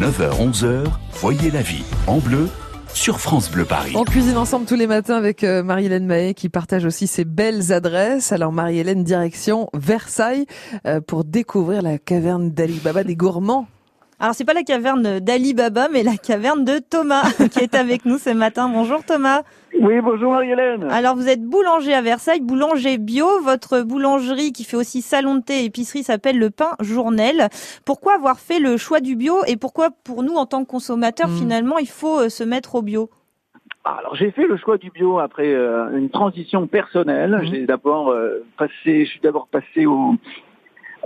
9h-11h, voyez la vie en bleu sur France Bleu Paris. On cuisine ensemble tous les matins avec euh, Marie-Hélène Mahé qui partage aussi ses belles adresses. Alors Marie-Hélène, direction Versailles euh, pour découvrir la caverne d'Ali Baba des gourmands. Alors c'est pas la caverne d'Ali Baba, mais la caverne de Thomas qui est avec nous ce matin. Bonjour Thomas. Oui, bonjour Marie-Hélène. Alors vous êtes boulanger à Versailles, boulanger bio. Votre boulangerie qui fait aussi salon de thé et épicerie s'appelle Le Pain Journel. Pourquoi avoir fait le choix du bio et pourquoi pour nous en tant que consommateurs Mm. finalement il faut euh, se mettre au bio? Alors j'ai fait le choix du bio après euh, une transition personnelle. Mhm. J'ai d'abord euh, passé, je suis d'abord passé au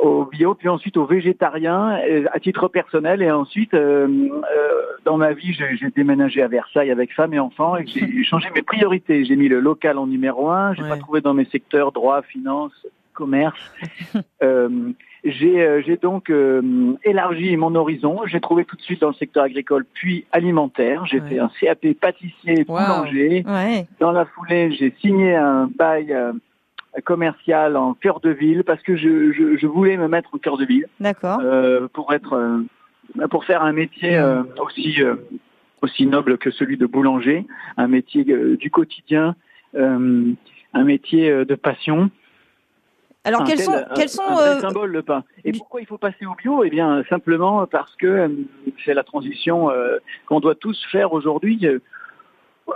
au bio, puis ensuite au végétarien euh, à titre personnel, et ensuite euh, euh, dans ma vie j'ai j'ai déménagé à Versailles avec femme et enfants et j'ai changé mes priorités. J'ai mis le local en numéro un. J'ai Ouais. pas trouvé dans mes secteurs droit, finance, commerce. Euh, j'ai j'ai donc euh, élargi mon horizon. J'ai trouvé tout de suite dans le secteur agricole puis alimentaire. J'ai Ouais. fait un CAP pâtissier Wow. boulanger. Ouais. Dans la foulée, j'ai signé un bail euh, commercial en cœur de ville parce que je, je, je voulais me mettre au cœur de ville D'accord. euh, pour être euh, pour faire un métier euh, aussi euh, aussi noble que celui de boulanger, un métier euh, du quotidien, euh, un métier euh, de passion. Alors quels tel- sont quels sont vrai euh, symbole le pain. Et pourquoi il faut passer au bio? Eh bien, simplement parce que c'est la transition euh, qu'on doit tous faire aujourd'hui.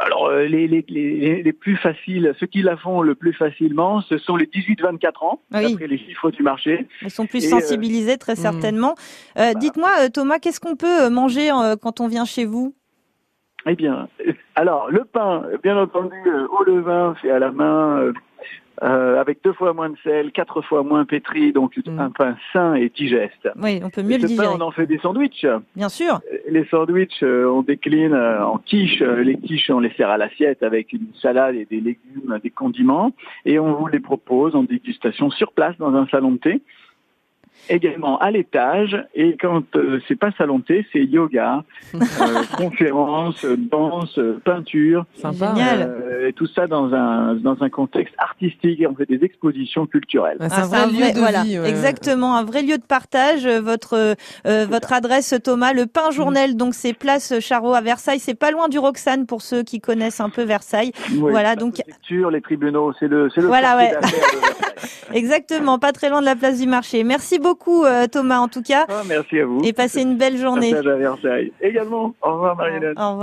Alors, euh, les, les, les, les plus faciles, ceux qui la font le plus facilement, ce sont les 18-24 ans, Oui. d'après les chiffres du marché. ils sont plus Et, euh, sensibilisés très Mm. certainement. Euh, Dites-moi Thomas, qu'est-ce qu'on peut manger quand on vient chez vous? Eh bien, alors le pain, bien entendu, au levain, fait à la main, euh, euh, avec deux fois moins de sel, quatre fois moins pétri, donc Mm. un pain sain et digeste. Oui, on peut mieux Et le ce pain, digérer. on en fait des sandwichs. Bien sûr. Les sandwichs, euh, on décline euh, en quiches. Euh, Les quiches, on les sert à l'assiette avec une salade et des légumes, des condiments. Et on vous les propose en dégustation sur place dans un salon de thé. Également à l'étage. Et quand euh, c'est pas salon de thé, c'est yoga, euh, conférences, danse, peinture. Sympa. Génial. euh, et tout ça dans un, dans un contexte artistique. Et on fait des expositions culturelles. C'est Ah, un vrai lieu de voilà, vie. ouais. exactement, un vrai lieu de partage. Euh, Votre euh, votre adresse, Thomas, le Pain Journel, donc c'est place Charot à Versailles. C'est pas loin du Roxane pour ceux qui connaissent un peu Versailles. Oui, Voilà, la donc- les tribunaux, c'est le, c'est le Voilà, ouais. de. Exactement, pas très loin de la place du marché. Merci beaucoup, euh, Thomas, en tout cas, Ah, merci à vous. et passez une belle journée. Passage à Versailles. Également. Au revoir, Marie-Hélène. Au revoir.